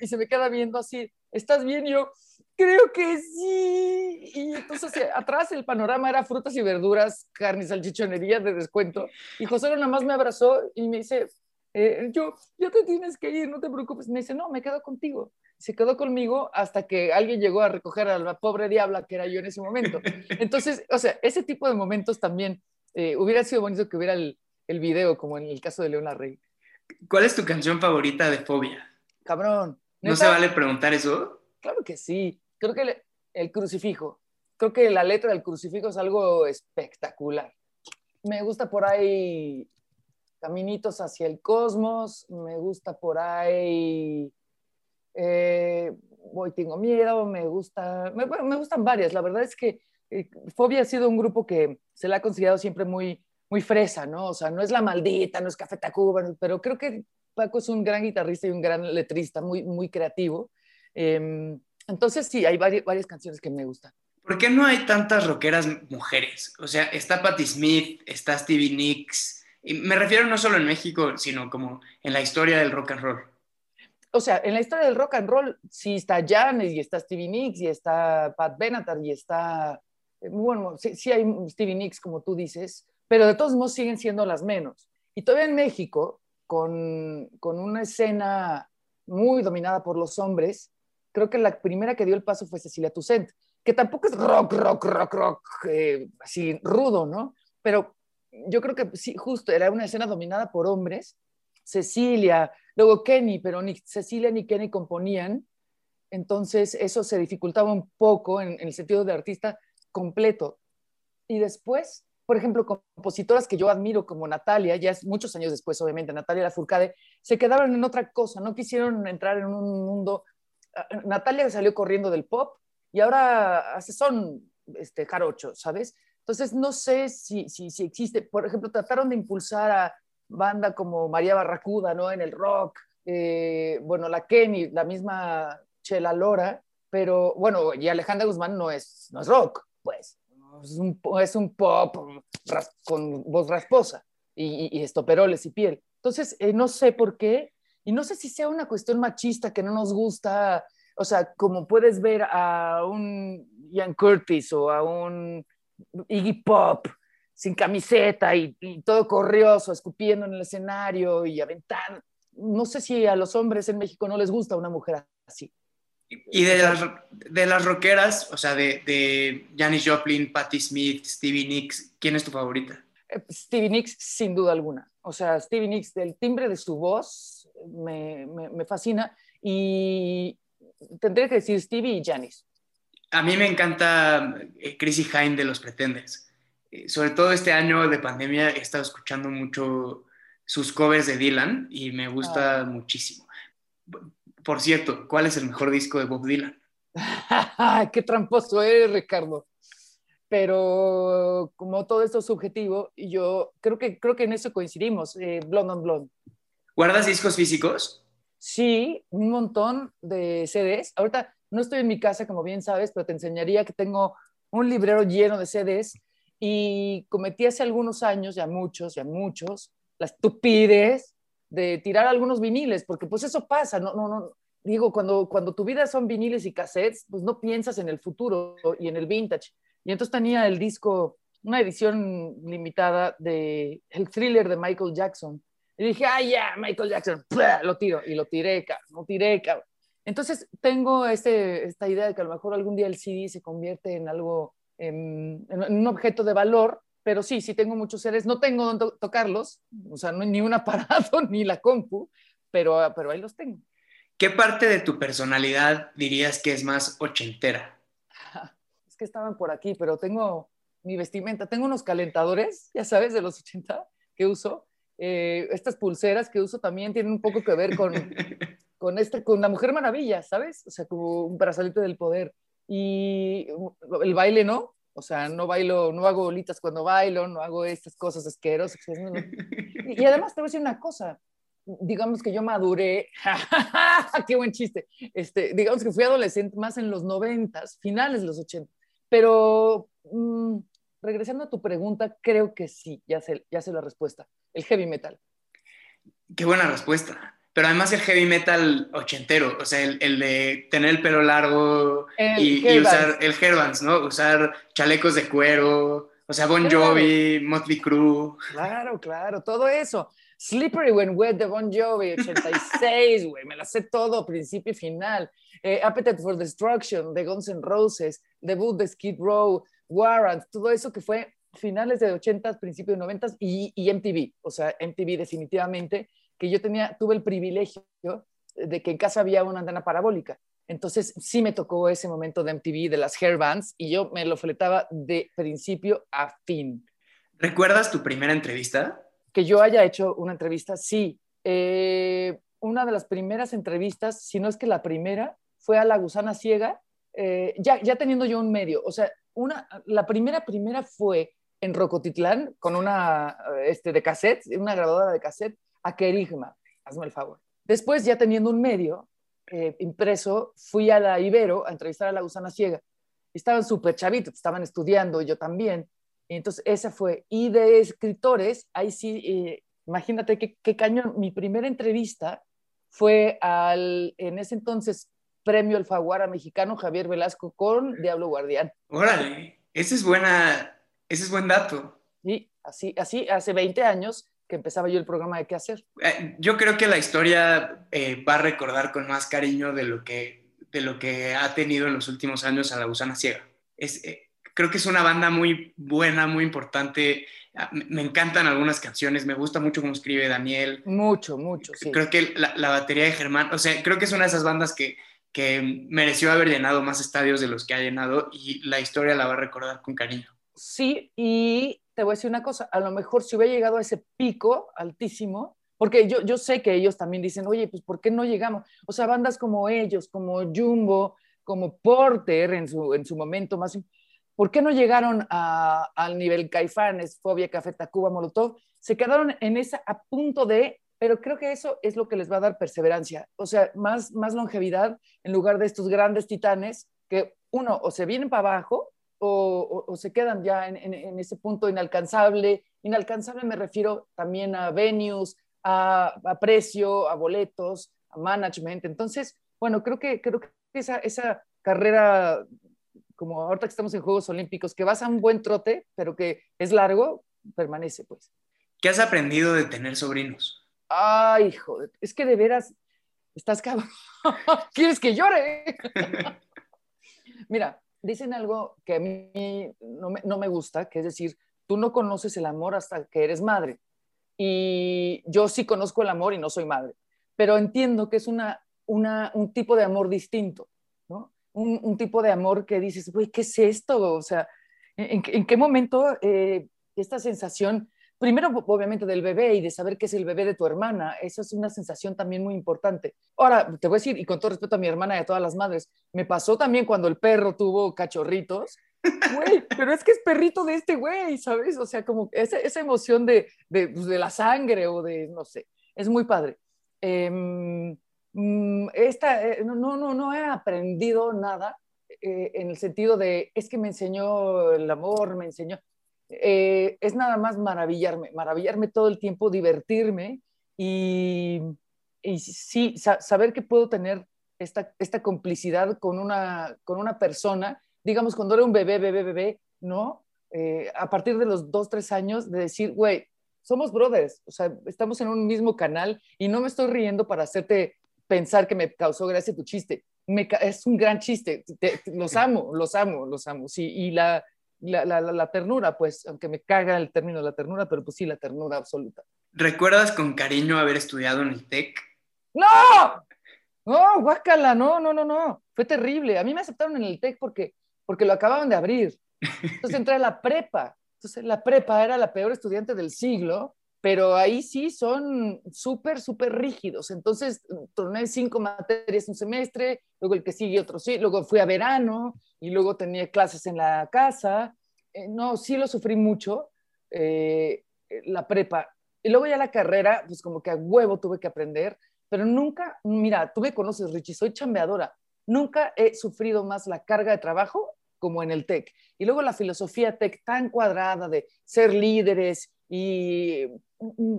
y se me queda viendo así, ¿estás bien? Y yo, creo que sí. Y entonces atrás el panorama era frutas y verduras, carne y salchichonería de descuento. Y José nada más me abrazó y me dice, eh, yo, ya te tienes que ir, no te preocupes. Me dice, no, me quedo contigo se quedó conmigo hasta que alguien llegó a recoger a la pobre diabla que era yo en ese momento. (laughs) Entonces, o sea, ese tipo de momentos también eh, hubiera sido bonito que hubiera el, el, video, como en el caso de Leona Rey. ¿Cuál es tu canción favorita de Fobia? Cabrón. ¿No se vale preguntar eso? Claro que sí. Creo que el crucifijo. Creo que la letra del crucifijo es algo espectacular. Me gusta por ahí Caminitos hacia el cosmos, me gusta por ahí eh, tengo miedo, me gusta, me, me, gustan varias. La verdad es que eh, Fobia ha sido un grupo que se le ha considerado siempre muy, muy fresa, ¿no? O sea, no es la maldita, no es Café Tacuba, pero creo que Paco es un gran guitarrista y un gran letrista, muy, muy creativo. Em, entonces sí, hay varias, varias canciones que me gustan. ¿Por qué no hay tantas rockeras mujeres? O sea, está Patti Smith, está Stevie Nicks, y me refiero no solo en México, sino como en la historia del rock and roll o sea, en la historia del rock and roll, sí está Janis y está Stevie Nicks y está Pat Benatar y está, eh, bueno, sí, hay Stevie Nicks, como tú dices, pero de todos modos siguen siendo las menos. Y todavía en México, con, con una escena muy dominada por los hombres, creo que la primera que dio el paso fue Cecilia Toussaint, que tampoco es rock, rock, rock, rock, eh, así rudo, ¿no? Pero yo creo que sí, justo era una escena dominada por hombres. Cecilia, Luego Kenny, pero ni Cecilia ni Kenny componían, entonces eso se dificultaba un poco en, el sentido de artista completo. Y después, por ejemplo, compositoras que yo admiro como Natalia, ya es muchos años después, obviamente, Natalia Lafourcade, se quedaron en otra cosa, no quisieron entrar en un mundo. Natalia salió corriendo del pop y ahora hace son este, jarocho, ¿sabes? Entonces, no sé si, si, si existe, por ejemplo, trataron de impulsar a banda como María Barracuda, ¿no? En el rock, eh, bueno, la Kenny, la misma Chela Lora, pero bueno, y Alejandra Guzmán no es, no es rock, pues, es un, es un pop con voz rasposa y, y, estoperoles y piel. Entonces, eh, no sé por qué, y no sé si sea una cuestión machista que no nos gusta, o sea, como puedes ver a un Ian Curtis o a un Iggy Pop sin camiseta y, y todo corrioso, escupiendo en el escenario y aventando. No sé si a los hombres en México no les gusta una mujer así. Y de las, de las rockeras, o sea, de, de Janis Joplin, Patti Smith, Stevie Nicks, ¿quién es tu favorita? Eh, Stevie Nicks, sin duda alguna. O sea, Stevie Nicks, del timbre de su voz, me, me, me fascina. Y tendré que decir Stevie y Janis. A mí me encanta eh, Chrissy Hine de Los Pretendes. Eh, sobre todo este año de pandemia he estado escuchando mucho sus covers de Dylan y me gusta ah. muchísimo. Por cierto, ¿cuál es el mejor disco de Bob Dylan? (laughs) ¡Qué tramposo eres, Ricardo! Pero como todo esto es subjetivo, yo creo que, creo que en eso coincidimos, eh, Blonde on Blonde. ¿Guardas discos físicos? Sí, un montón de CDs. Ahorita no estoy en mi casa, como bien sabes, pero te enseñaría que tengo un librero lleno de CDs y cometí hace algunos años, ya muchos, ya muchos, la estupidez de tirar algunos viniles, porque pues eso pasa, no, no, no, digo, cuando, cuando tu vida son viniles y cassettes, pues no piensas en el futuro y en el vintage. Y entonces tenía el disco, una edición limitada de el thriller de Michael Jackson. Y dije, ah, ya, Michael Jackson, lo tiro. Y lo tiré, cabrón, lo tiré, cabrón. Entonces tengo este, esta idea de que a lo mejor algún día el CD se convierte en algo, en, en un objeto de valor pero sí, sí tengo muchos seres, no tengo donde tocarlos, o sea, no, ni un (laughs) aparato ni la compu, pero, pero ahí los tengo. ¿Qué parte de tu personalidad dirías que es más ochentera? Es que estaban por aquí, pero tengo mi vestimenta, tengo unos calentadores, ya sabes, de los 80 que uso. Eh, estas pulseras que uso también tienen un poco que ver con, (laughs) con, este, con la Mujer Maravilla, ¿sabes? O sea, como un brazalete del poder. Y el baile, ¿no? O sea, no bailo, no hago bolitas cuando bailo, no hago estas cosas asquerosas. Y además te voy a decir una cosa, digamos que yo maduré, (laughs) qué buen chiste, este, digamos que fui adolescente más en los noventas, finales de los 80, pero mmm, regresando a tu pregunta, creo que sí, ya sé, ya sé la respuesta, el heavy metal. Qué buena respuesta pero además el heavy metal ochentero, o sea, el, de tener el pelo largo y, usar el hairbans, ¿no? Usar chalecos de cuero, o sea, Bon Jovi, Motley Crue. Claro, claro, todo eso. Slippery When Wet de Bon Jovi, 86, (laughs) güey, me la sé todo, principio y final. Eh, Appetite for Destruction de Guns N' Roses, debut de Skid Row, Warrant, todo eso que fue finales de 80s, principios de 90s y, y MTV, o sea, MTV definitivamente que yo tenía, tuve el privilegio de que en casa había una antena parabólica. Entonces sí me tocó ese momento de MTV, de las hair bands, y yo me lo fletaba de principio a fin. ¿Recuerdas tu primera entrevista? Que yo haya hecho una entrevista, sí. Eh, una de las primeras entrevistas, si no es que la primera, fue a La Gusana Ciega, eh, ya, ya teniendo yo un medio. O sea, una, la primera, primera fue en Rocotitlán con una este, de cassette, una grabadora de cassette, a Querigma, hazme el favor. Después, ya teniendo un medio eh, impreso, fui a la Ibero a entrevistar a la gusana ciega. Estaban súper chavitos, estaban estudiando, yo también. Y entonces, esa fue. Y de escritores, ahí sí, eh, imagínate qué, qué cañón. Mi primera entrevista fue al, en ese entonces, premio Alfaguara mexicano Javier Velasco con Diablo Guardián. Órale, ese es buena, ese es buen dato. Sí, así, así hace 20 años que empezaba yo el programa de qué hacer. Eh, yo creo que la historia eh, va a recordar con más cariño de lo, que, de lo que ha tenido en los últimos años a la Gusana Ciega. Es, eh, creo que es una banda muy buena, muy importante. Ah, me encantan algunas canciones, me gusta mucho cómo escribe Daniel. Mucho, mucho, sí. Creo que la, la batería de Germán, o sea, creo que es una de esas bandas que, que mereció haber llenado más estadios de los que ha llenado y la historia la va a recordar con cariño. Sí, y te voy a decir una cosa, a lo mejor si hubiera llegado a ese pico altísimo, porque yo, yo sé que ellos también dicen, oye, pues ¿por qué no llegamos? O sea, bandas como ellos, como Jumbo, como Porter en su, en su momento más, ¿Por qué no llegaron al nivel Caifanes, Fobia, Café Tacuba, Molotov? Se quedaron en esa a punto de, pero creo que eso es lo que les va a dar perseverancia, o sea, más, más longevidad en lugar de estos grandes titanes que uno o se vienen para abajo o, se quedan ya en, ese punto inalcanzable. Inalcanzable me refiero también a venues, a, precio, a boletos, a management. Entonces, bueno, creo que, creo que esa, esa carrera como ahorita que estamos en Juegos Olímpicos, que vas a un buen trote, pero que es largo, permanece, pues. ¿Qué has aprendido de tener sobrinos? Ay, hijo, es que de veras estás cabrón. (laughs) ¿Quieres que llore? (laughs) Mira, dicen algo que a mí no me, no gusta, que es decir, tú no conoces el amor hasta que eres madre. Y yo sí conozco el amor y no soy madre, pero entiendo que es una, un tipo de amor distinto un, tipo de amor que dices, güey, ¿qué es esto? O sea, ¿en, qué momento eh, esta sensación, primero obviamente del bebé y de saber que es el bebé de tu hermana, eso es una sensación también muy importante. Ahora, te voy a decir, y con todo respeto a mi hermana y a todas las madres, me pasó también cuando el perro tuvo cachorritos. Güey, (laughs) pero es que es perrito de este güey, ¿sabes? O sea, como esa, esa emoción de, de, pues, de, la sangre o de, no sé, es muy padre. Eh, esta, eh, no, no, no he aprendido nada eh, en el sentido de, es que me enseñó el amor, me enseñó, eh, es nada más maravillarme, maravillarme todo el tiempo, divertirme y, y sí, saber que puedo tener esta, esta complicidad con una, con una persona, digamos, cuando era un bebé, bebé, bebé, ¿no? a partir de los dos, tres años, de decir, güey, somos brothers, o sea, estamos en un mismo canal y no me estoy riendo para hacerte pensar que me causó gracia tu chiste. Me, es un gran chiste. los amo, los amo, los amo. Sí, y la, la, la, ternura, pues, aunque me caga el término de la ternura, pero pues sí, la ternura absoluta. ¿Recuerdas con cariño haber estudiado en el TEC? ¡No! No, guácala, no, no, no, no. Fue terrible. A mí me aceptaron en el TEC porque, porque lo acababan de abrir. Entonces entré a la prepa. Entonces la prepa era la peor estudiante del siglo pero ahí sí son súper, súper rígidos. Entonces, torné cinco materias un semestre, luego el que sigue otro sí, luego fui a verano y luego tenía clases en la casa. Eh, no, sí lo sufrí mucho, eh, la prepa. Y luego ya la carrera, pues como que a huevo tuve que aprender, pero nunca, mira, tú me conoces, Richie, soy chambeadora. Nunca he sufrido más la carga de trabajo como en el TEC. Y luego la filosofía TEC tan cuadrada de ser líderes y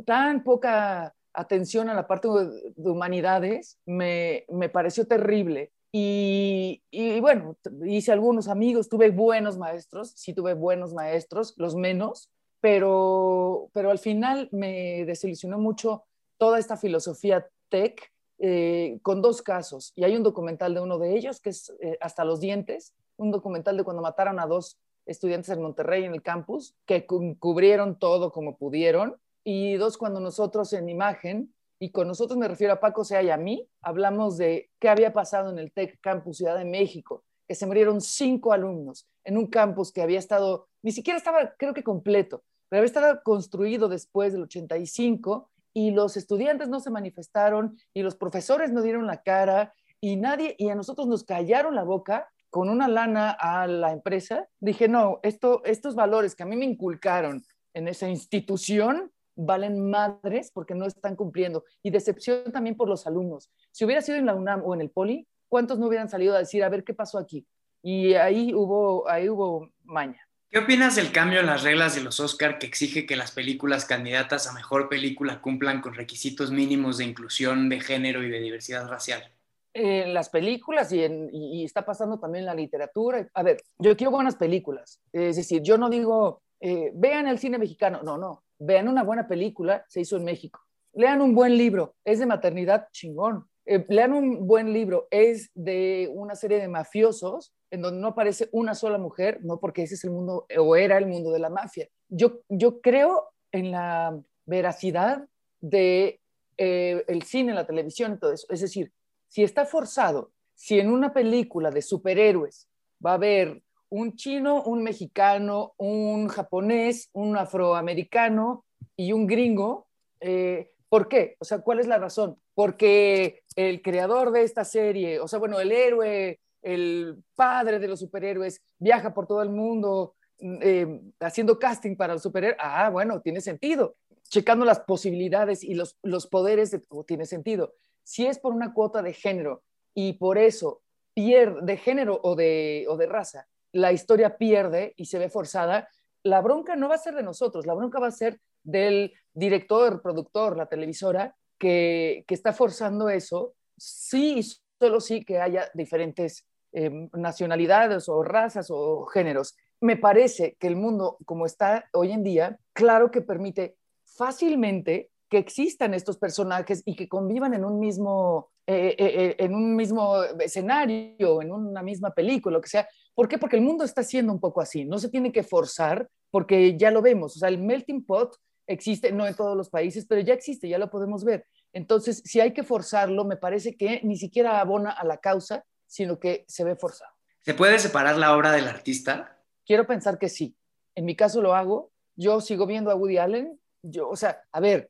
tan poca atención a la parte de, humanidades me, me, pareció terrible. Y, y, bueno, hice algunos amigos, tuve buenos maestros, sí tuve buenos maestros, los menos, pero, pero al final me desilusionó mucho toda esta filosofía tech eh, con dos casos. Y hay un documental de uno de ellos que es eh, Hasta los dientes, un documental de cuando mataron a dos estudiantes en Monterrey en el campus, que cubrieron todo como pudieron y dos, cuando nosotros en imagen, y con nosotros me refiero a Paco Sea y a mí, hablamos de qué había pasado en el TEC Campus Ciudad de México, que se murieron cinco alumnos en un campus que había estado, ni siquiera estaba, creo que completo, pero había estado construido después del 85 y los estudiantes no se manifestaron y los profesores no dieron la cara y nadie, y a nosotros nos callaron la boca con una lana a la empresa. Dije, no, esto, estos valores que a mí me inculcaron en esa institución valen madres porque no están cumpliendo. Y decepción también por los alumnos. Si hubiera sido en la UNAM o en el Poli, ¿cuántos no hubieran salido a decir, a ver qué pasó aquí? Y ahí hubo, ahí hubo maña. ¿Qué opinas del cambio en las reglas de los Oscar que exige que las películas candidatas a mejor película cumplan con requisitos mínimos de inclusión de género y de diversidad racial? En las películas y, en, y, está pasando también en la literatura. A ver, yo quiero buenas películas. Es decir, yo no digo, eh, vean el cine mexicano. No, no vean una buena película, se hizo en México. Lean un buen libro, es de maternidad chingón. Eh, lean un buen libro, es de una serie de mafiosos en donde no aparece una sola mujer, no porque ese es el mundo o era el mundo de la mafia. Yo, yo creo en la veracidad de eh, el cine, la televisión y todo eso. Es decir, si está forzado, si en una película de superhéroes va a haber un chino, un mexicano, un japonés, un afroamericano y un gringo. Eh, ¿Por qué? O sea, ¿cuál es la razón? Porque el creador de esta serie, o sea, bueno, el héroe el padre de los superhéroes viaja por todo el mundo mm, eh, haciendo casting para los superhéroes, ah, bueno, tiene sentido. Checando las posibilidades y los, los poderes, de, oh, tiene sentido. Si es por una cuota de género y por eso pierde, de género o de, o de raza, la historia pierde y se ve forzada, la bronca no va a ser de nosotros, la bronca va a ser del director, productor, la televisora, que, que está forzando eso, sí, solo sí que haya diferentes Em, nacionalidades o razas o géneros. Me parece que el mundo como está hoy en día, claro que permite fácilmente que existan estos personajes y que convivan en un mismo, eh, eh, eh, en un mismo escenario, en una misma película, lo que sea. ¿Por qué? Porque el mundo está siendo un poco así. No se tiene que forzar porque ya lo vemos. O sea, el melting pot existe, no en todos los países, pero ya existe, ya lo podemos ver. Entonces, si hay que forzarlo, me parece que ni siquiera abona a la causa, sino que se ve forzado. ¿Se puede separar la obra del artista? Quiero pensar que sí. En mi caso lo hago. Yo sigo viendo a Woody Allen. Yo, o sea, a ver,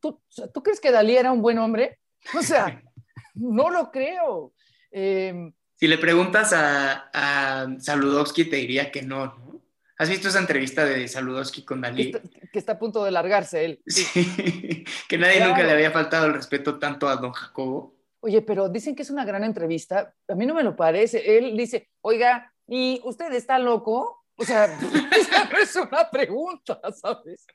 ¿tú, tú, ¿tú crees que Dalí era un buen hombre? O sea, (laughs) no lo creo. Em, si le preguntas a, a Saludowski, te diría que no, ¿no? ¿Has visto esa entrevista de Saludowski con Dalí? Que está, a punto de largarse él. Sí, (laughs) que nadie nunca le había faltado el respeto tanto a don Jacobo. Oye, pero dicen que es una gran entrevista. A mí no me lo parece. Él dice, oiga, ¿y usted está loco? O sea, (laughs) esa no es una pregunta, ¿sabes?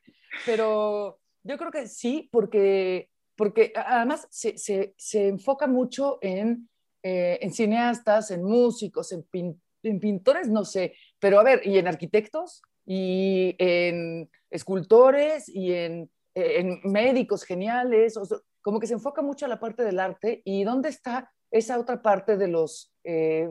Pero yo creo que sí, porque, porque además se, se, se enfoca mucho en, eh, en cineastas, en músicos, en, pintores, no sé, pero a ver, y en arquitectos, y en escultores, y en, en médicos geniales. Como que se enfoca mucho a la parte del arte y dónde está esa otra parte de los, eh,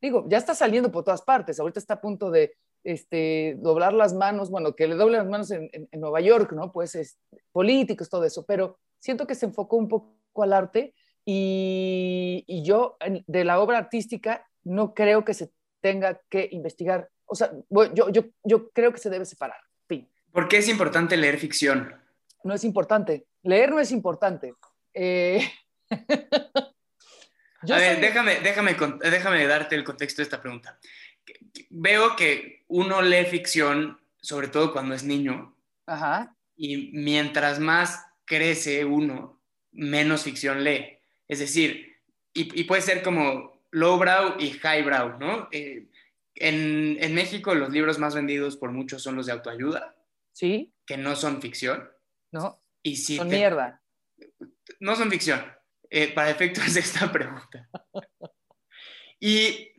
digo, ya está saliendo por todas partes, ahorita está a punto de este, doblar las manos, bueno, que le doble las manos en, Nueva York, ¿no? Pues es, políticos, todo eso, pero siento que se enfocó un poco al arte y, y yo de la obra artística no creo que se tenga que investigar, o sea, yo, yo, yo creo que se debe separar. Fin. ¿Por qué es importante leer ficción? No es importante leer no es importante. Eh, (laughs) a ver, déjame, déjame, déjame darte el contexto de esta pregunta. Veo que uno lee ficción, sobre todo cuando es niño, Ajá. y mientras más crece uno, menos ficción lee. Es decir, y, puede ser como lowbrow y highbrow, ¿no? Eh, en, en, México los libros más vendidos por muchos son los de autoayuda. Sí. Que no son ficción. No. Y son mierda. No son ficción, eh, para efectos de esta pregunta. (laughs) Y,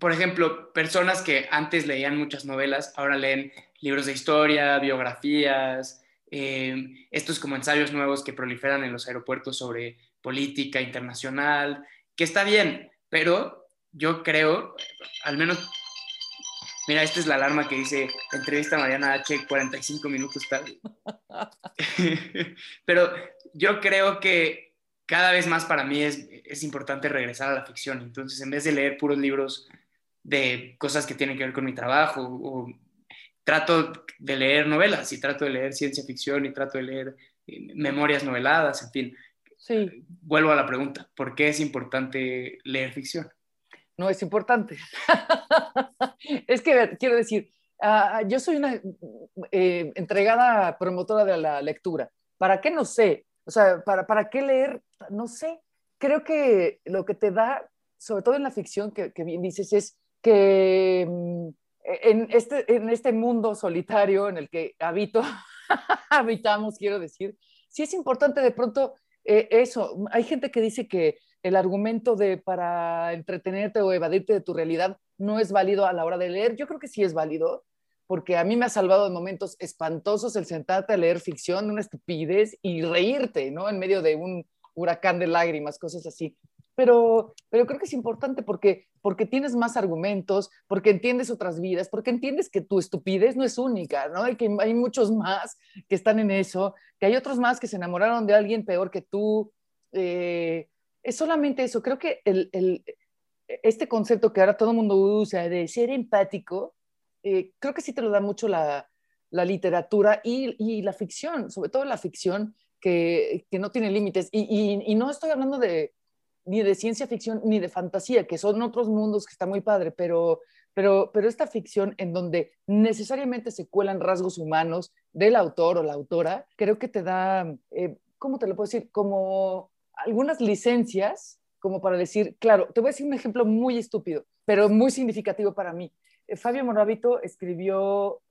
por ejemplo, personas que antes leían muchas novelas, ahora leen libros de historia, biografías, eh, estos como ensayos nuevos que proliferan en los aeropuertos sobre política internacional, que está bien, pero yo creo, al menos Mira, esta es la alarma que dice entrevista a Mariana H 45 minutos tarde. (laughs) Pero yo creo que cada vez más para mí es, es importante regresar a la ficción. Entonces, en vez de leer puros libros de cosas que tienen que ver con mi trabajo, o, trato de leer novelas y trato de leer ciencia ficción y trato de leer eh, memorias noveladas, en fin. Sí. Vuelvo a la pregunta, ¿por qué es importante leer ficción? no es importante. (laughs) es que, quiero decir, ah, yo soy una eh, entregada promotora de la lectura. ¿Para qué? No sé. O sea, ¿para, ¿para qué leer? No sé. Creo que lo que te da, sobre todo en la ficción, que, bien dices, es que mm, en, este, en este mundo solitario en el que habito, (laughs) habitamos, quiero decir, sí es importante de pronto eh, eso. Hay gente que dice que el argumento de para entretenerte o evadirte de tu realidad no es válido a la hora de leer. Yo creo que sí es válido, porque a mí me ha salvado de momentos espantosos el sentarte a leer ficción, una estupidez y reírte, ¿no? En medio de un huracán de lágrimas, cosas así. Pero, pero creo que es importante porque, porque tienes más argumentos, porque entiendes otras vidas, porque entiendes que tu estupidez no es única, ¿no? Y que hay muchos más que están en eso, que hay otros más que se enamoraron de alguien peor que tú, eh, es solamente eso. Creo que el, este concepto que ahora todo el mundo usa de ser empático, eh, creo que sí te lo da mucho la, literatura y, la ficción, sobre todo la ficción que, no tiene límites. Y, no estoy hablando de, ni de ciencia ficción ni de fantasía, que son otros mundos que está muy padre, pero, pero, pero esta ficción en donde necesariamente se cuelan rasgos humanos del autor o la autora, creo que te da, eh, ¿cómo te lo puedo decir? Como algunas licencias, como para decir, claro, te voy a decir un ejemplo muy estúpido, pero muy significativo para mí. Eh, Fabio Moravito escribió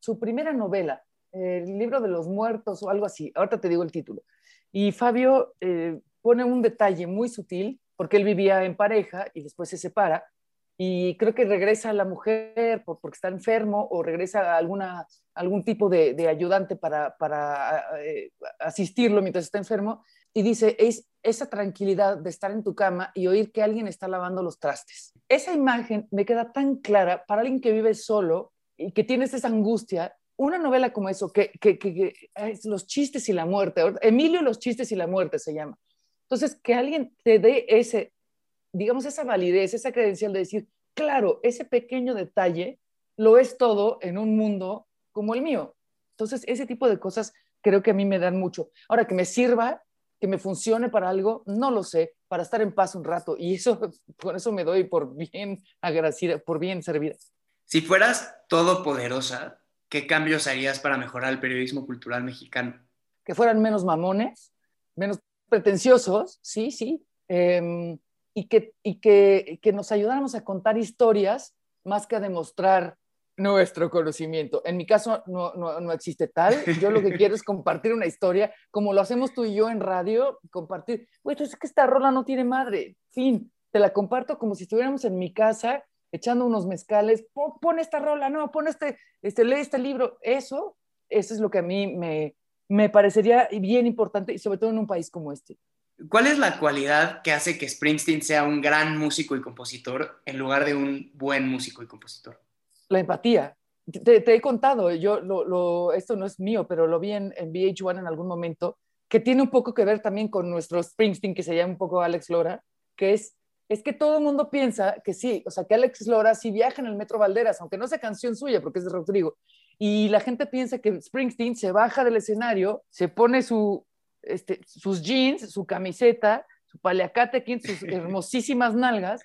su primera novela, el libro de los muertos o algo así, ahorita te digo el título. Y Fabio eh, pone un detalle muy sutil, porque él vivía en pareja y después se separa, y creo que regresa la mujer porque está enfermo o regresa alguna, algún tipo de, ayudante para, para eh, asistirlo mientras está enfermo, y dice, es esa tranquilidad de estar en tu cama y oír que alguien está lavando los trastes. Esa imagen me queda tan clara para alguien que vive solo y que tiene esa angustia una novela como eso, que, es los chistes y la muerte, Emilio los chistes y la muerte se llama. Entonces, que alguien te dé ese, digamos, esa validez, esa credencial de decir, claro, ese pequeño detalle lo es todo en un mundo como el mío. Entonces, ese tipo de cosas creo que a mí me dan mucho. Ahora, que me sirva, que me funcione para algo, no lo sé, para estar en paz un rato. Y eso, (laughs) con eso me doy por bien agradecida, por bien servida. Si fueras todopoderosa, ¿qué cambios harías para mejorar el periodismo cultural mexicano? Que fueran menos mamones, menos pretenciosos, sí, sí, em, y, que, y que, que, nos ayudáramos a contar historias más que a demostrar nuestro conocimiento. En mi caso no, no, no, existe tal. Yo lo que (laughs) quiero es compartir una historia, como lo hacemos tú y yo en radio, compartir, güey, es que esta rola no tiene madre, fin, te la comparto como si estuviéramos en mi casa echando unos mezcales, pon, esta rola, no, pon este, este, lee este libro. Eso, eso es lo que a mí me, me parecería bien importante y sobre todo en un país como este. ¿Cuál es la cualidad que hace que Springsteen sea un gran músico y compositor en lugar de un buen músico y compositor? La empatía. Te, he contado, yo lo, esto no es mío, pero lo vi en, en VH1 en algún momento, que tiene un poco que ver también con nuestro Springsteen, que se llama un poco Alex Lora, que es es que todo el mundo piensa que sí, o sea, que Alex Lora sí viaja en el Metro Valderas, aunque no sea canción suya, porque es de Rodrigo. Y la gente piensa que Springsteen se baja del escenario, se pone su, este, sus jeans, su camiseta, su paliacate sus (laughs) hermosísimas nalgas,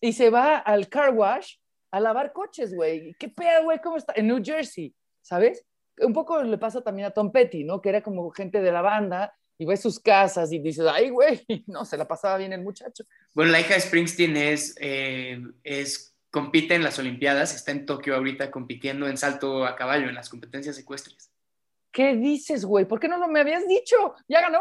y se va al car wash a lavar coches, güey. ¿Qué pedo, güey? ¿Cómo está? En New Jersey, ¿sabes? Un poco le pasa también a Tom Petty, ¿no? Que era como gente de la banda y ves sus casas y dices, ay, güey, (laughs) no, se la pasaba bien el muchacho. Bueno, la hija de Springsteen es, eh, es, compite en las Olimpiadas, está en Tokio ahorita compitiendo en salto a caballo en las competencias ecuestres. ¿Qué dices, güey? ¿Por qué no, me habías dicho? ¿Ya ganó?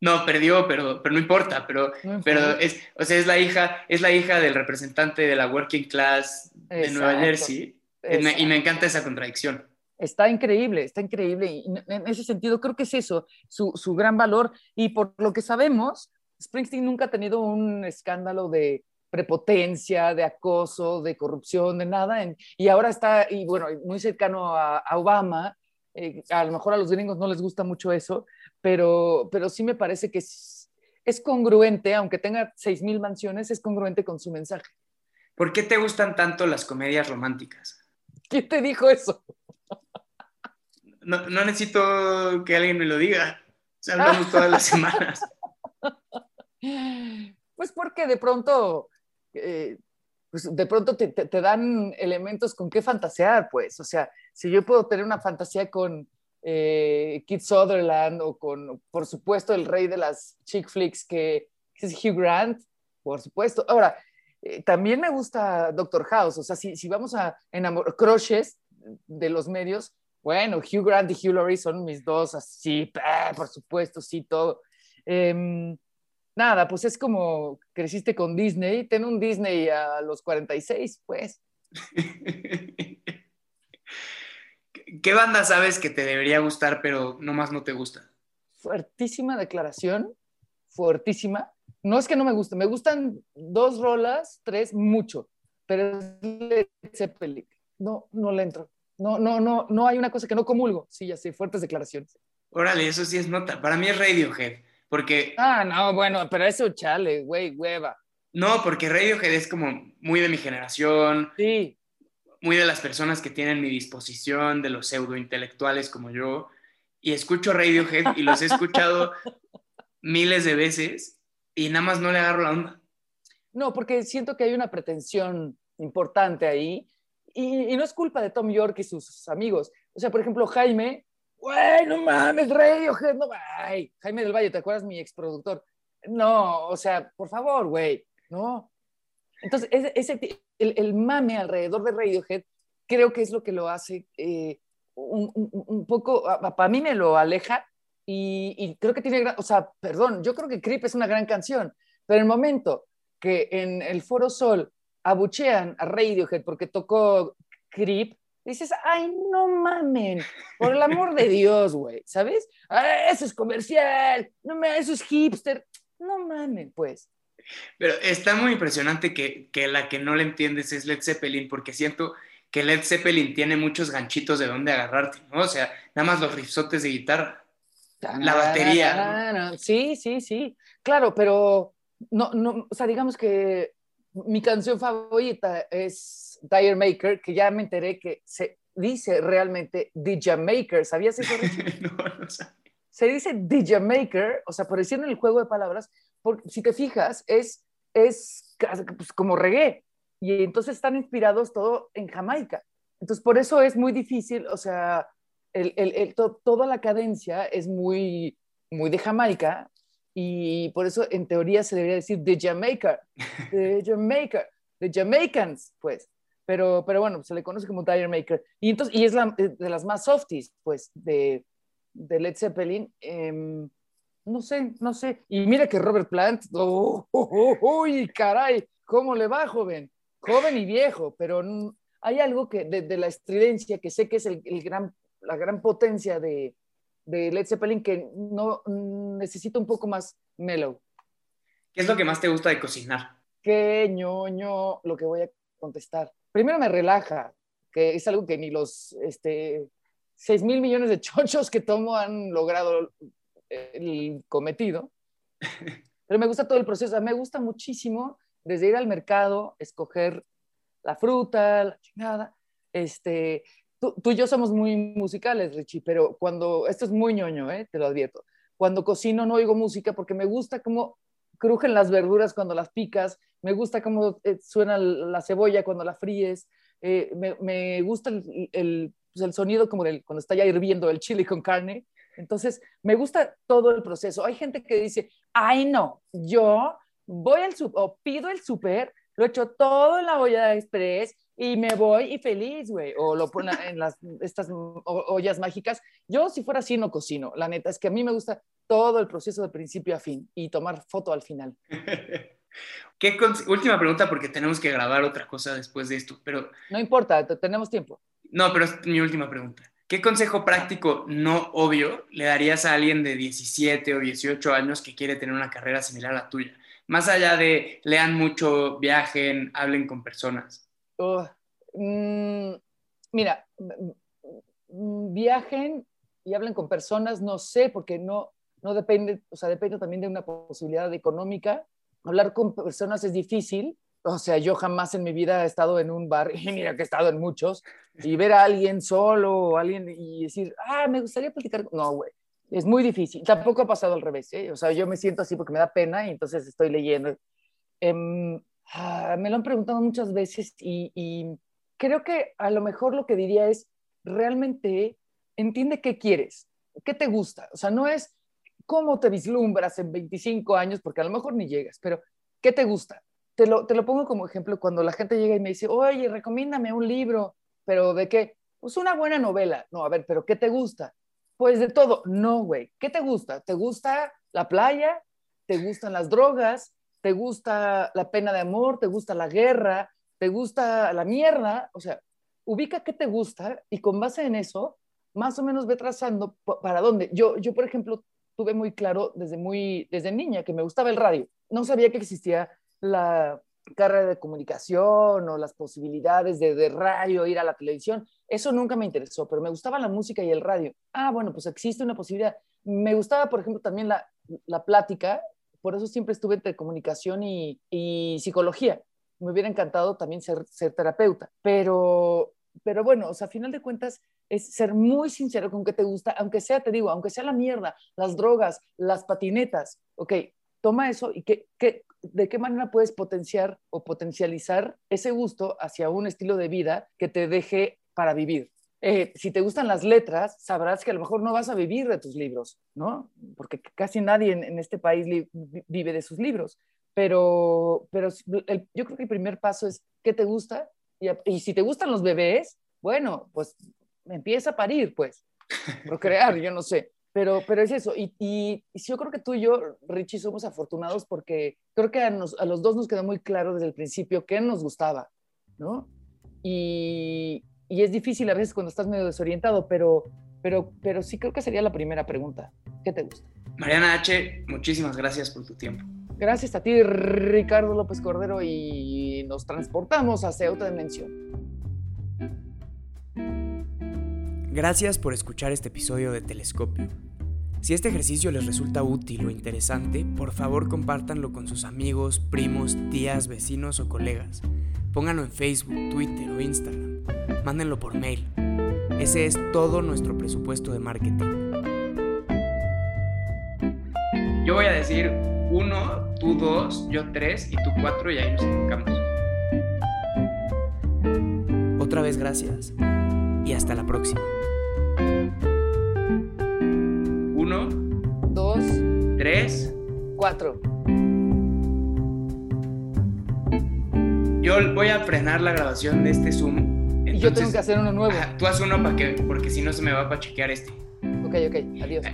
No, perdió, pero, pero no importa, pero, pero es, o sea, es la hija, es la hija del representante de la working class de Nueva Jersey. y me encanta esa contradicción está increíble, está increíble. Y en ese sentido, creo que es eso, su, su, gran valor. Y por lo que sabemos, Springsteen nunca ha tenido un escándalo de prepotencia, de acoso, de corrupción, de nada. y ahora está, y bueno, muy cercano a, Obama. Eh, a lo mejor a los gringos no les gusta mucho eso, pero, pero sí me parece que es, es congruente, aunque tenga 6.000 mansiones, es congruente con su mensaje. ¿Por qué te gustan tanto las comedias románticas? ¿Quién te dijo eso? no, no, necesito que alguien me lo diga. Hablamos todas las (laughs) semanas. Pues porque de pronto, eh, pues de pronto te, te, dan elementos con qué fantasear, pues. O sea, si yo puedo tener una fantasía con eh, Kid Sutherland o con, por supuesto, el rey de las chick flicks que, es Hugh Grant, por supuesto. Ahora, eh, también me gusta Doctor House, o sea, si, si vamos a enamorar, crushes de los medios, bueno, Hugh Grant y Hugh Laurie son mis dos, así, por supuesto, sí, todo. Em, nada, pues es como creciste con Disney, ten un Disney a los 46, pues. (laughs) ¿Qué banda sabes que te debería gustar, pero nomás no te gusta? Fuertísima declaración, fuertísima. No es que no me guste, me gustan dos rolas, tres, mucho, pero es Led Zeppelin. No, no le entro. No, no, no, no hay una cosa que no comulgo. Sí, ya sé, fuertes declaraciones. Órale, eso sí es nota. Para mí es Radiohead, porque... Ah, no, bueno, pero eso chale, güey, hueva. No, porque Radiohead es como muy de mi generación. Sí. Muy de las personas que tienen mi disposición, de los pseudointelectuales como yo. Y escucho Radiohead y los he escuchado (laughs) miles de veces y nada más no le agarro la onda. No, porque siento que hay una pretensión importante ahí y, no es culpa de Tom York y sus amigos. O sea, por ejemplo, Jaime, güey, no mames, Radiohead, no, ay, Jaime del Valle, ¿te acuerdas mi exproductor? No, o sea, por favor, güey, no. Entonces, ese, el, mame alrededor de Radiohead creo que es lo que lo hace eh, un, poco, para mí me lo aleja y, y, creo que tiene, o sea, perdón, yo creo que Creep es una gran canción, pero el momento que en el Foro Sol abuchean a Radiohead porque tocó Creep, dices, ay, no mamen, por el amor de Dios, güey, ¿sabes? Ah, eso es comercial, no me, eso es hipster, no mamen, pues. Pero está muy impresionante que, que la que no le entiendes es Led Zeppelin, porque siento que Led Zeppelin tiene muchos ganchitos de dónde agarrarte, ¿no? O sea, nada más los riffsotes de guitarra, la batería. Sí, sí, sí, claro, pero no, no, o sea, digamos que mi canción favorita es Dire Maker, que ya me enteré que se dice realmente The Jamaica. ¿Sabías eso? (laughs) no, no sabía. Se dice The Jamaica, o sea, por decir en el juego de palabras, porque si te fijas, es, es pues, como reggae. Y entonces están inspirados todo en Jamaica. Entonces, por eso es muy difícil, o sea, el, el, toda la cadencia es muy, muy de Jamaica, y por eso en teoría se debería decir The Jamaica, The (laughs) Jamaica, The Jamaicans, pues. Pero, pero bueno, se le conoce como Tire Maker. Y, entonces, y es la, eh, de las más softies, pues, de, de Led Zeppelin. Em, no sé, no sé. Y mira que Robert Plant, oh, oh, oh, uy, caray, ¿cómo le va, joven? Joven y viejo, pero hay algo que de, de la estridencia que sé que es el, el gran, la gran potencia de, de Led Zeppelin que no necesito un poco más mellow. ¿Qué es lo que más te gusta de cocinar? Qué ñoño lo que voy a contestar. Primero me relaja, que es algo que ni los este, 6 mil millones de (laughs) chochos que tomo han logrado el cometido. (laughs) Pero me gusta todo el proceso. Me gusta muchísimo desde ir al mercado, escoger la fruta, la chingada, este, tú, y yo somos muy musicales, Richie, pero cuando, esto es muy ñoño, ¿eh? te lo advierto, cuando cocino no oigo música porque me gusta cómo crujen las verduras cuando las picas, me gusta cómo eh, suena la cebolla cuando la fríes, eh, me, gusta el, pues, el, sonido como del, cuando está ya hirviendo el chile con carne. Entonces, me gusta todo el proceso. Hay gente que dice, ay no, yo voy al super, pido el súper, lo echo todo en la olla de express y me voy y feliz, güey. O lo ponen en las, estas ollas mágicas. Yo, si fuera así, no cocino. La neta es que a mí me gusta todo el proceso de principio a fin y tomar foto al final. (laughs) ¿Qué última pregunta porque tenemos que grabar otra cosa después de esto, pero... No importa, tenemos tiempo. No, pero es mi última pregunta. ¿Qué consejo práctico no obvio le darías a alguien de 17 o 18 años que quiere tener una carrera similar a la tuya? Más allá de lean mucho, viajen, hablen con personas. Mm, mira, viajen y hablen con personas, no sé, porque no, no depende, o sea, depende también de una posibilidad económica. Hablar con personas es difícil, o sea, yo jamás en mi vida he estado en un bar, (laughs) y mira que he estado en muchos, y ver a alguien solo o alguien y decir, ah, me gustaría platicar. No, güey, es muy difícil. Tampoco ha pasado al revés, ¿eh? O sea, yo me siento así porque me da pena y entonces estoy leyendo. Em, Ah, me lo han preguntado muchas veces y, creo que a lo mejor lo que diría es, realmente entiende qué quieres, qué te gusta. O sea, no es cómo te vislumbras en 25 años, porque a lo mejor ni llegas, pero ¿qué te gusta? Te lo, te lo pongo como ejemplo cuando la gente llega y me dice, oye, recomiéndame un libro, pero ¿de qué? Pues una buena novela. No, a ver, pero ¿qué te gusta? Pues de todo. No, güey. ¿Qué te gusta? ¿Te gusta la playa? ¿Te gustan las drogas? te gusta la pena de amor, te gusta la guerra, te gusta la mierda, o sea, ubica qué te gusta y con base en eso, más o menos ve trazando para dónde. Yo, yo por ejemplo, tuve muy claro desde, muy, desde niña que me gustaba el radio. No sabía que existía la carrera de comunicación o las posibilidades de, de radio, ir a la televisión. Eso nunca me interesó, pero me gustaba la música y el radio. Ah, bueno, pues existe una posibilidad. Me gustaba, por ejemplo, también la, la plática por eso siempre estuve entre comunicación y, psicología. Me hubiera encantado también ser, ser terapeuta, pero, pero bueno, o sea, a final de cuentas es ser muy sincero con qué te gusta, aunque sea, te digo, aunque sea la mierda, las drogas, las patinetas, ok, toma eso y que, de qué manera puedes potenciar o potencializar ese gusto hacia un estilo de vida que te deje para vivir. Eh, si te gustan las letras, sabrás que a lo mejor no vas a vivir de tus libros, ¿no? Porque casi nadie en, este país vive de sus libros. Pero, pero yo creo que el primer paso es qué te gusta y, y, si te gustan los bebés, bueno, pues empieza a parir, pues, procrear, yo no sé. Pero, pero es eso. Y, y, yo creo que tú y yo, Richie, somos afortunados porque creo que a, a los dos nos quedó muy claro desde el principio qué nos gustaba, ¿no? Y, y, es difícil a veces cuando estás medio desorientado, pero, pero, pero sí creo que sería la primera pregunta. ¿Qué te gusta? Mariana H., muchísimas gracias por tu tiempo. Gracias a ti, Ricardo López Cordero, y nos transportamos hacia otra dimensión. Gracias por escuchar este episodio de Telescopio. Si este ejercicio les resulta útil o interesante, por favor compártanlo con sus amigos, primos, tías, vecinos o colegas. Pónganlo en Facebook, Twitter o Instagram. Mándenlo por mail. Ese es todo nuestro presupuesto de marketing. Yo voy a decir uno, tú dos, yo tres y tú cuatro y ahí nos enfocamos. Otra vez gracias y hasta la próxima. Uno, dos, tres, cuatro. Yo voy a frenar la grabación de este Zoom. y yo tengo que hacer uno nuevo. tú haz uno para que, porque si no se me va a chequear este. Ok, ok, adiós.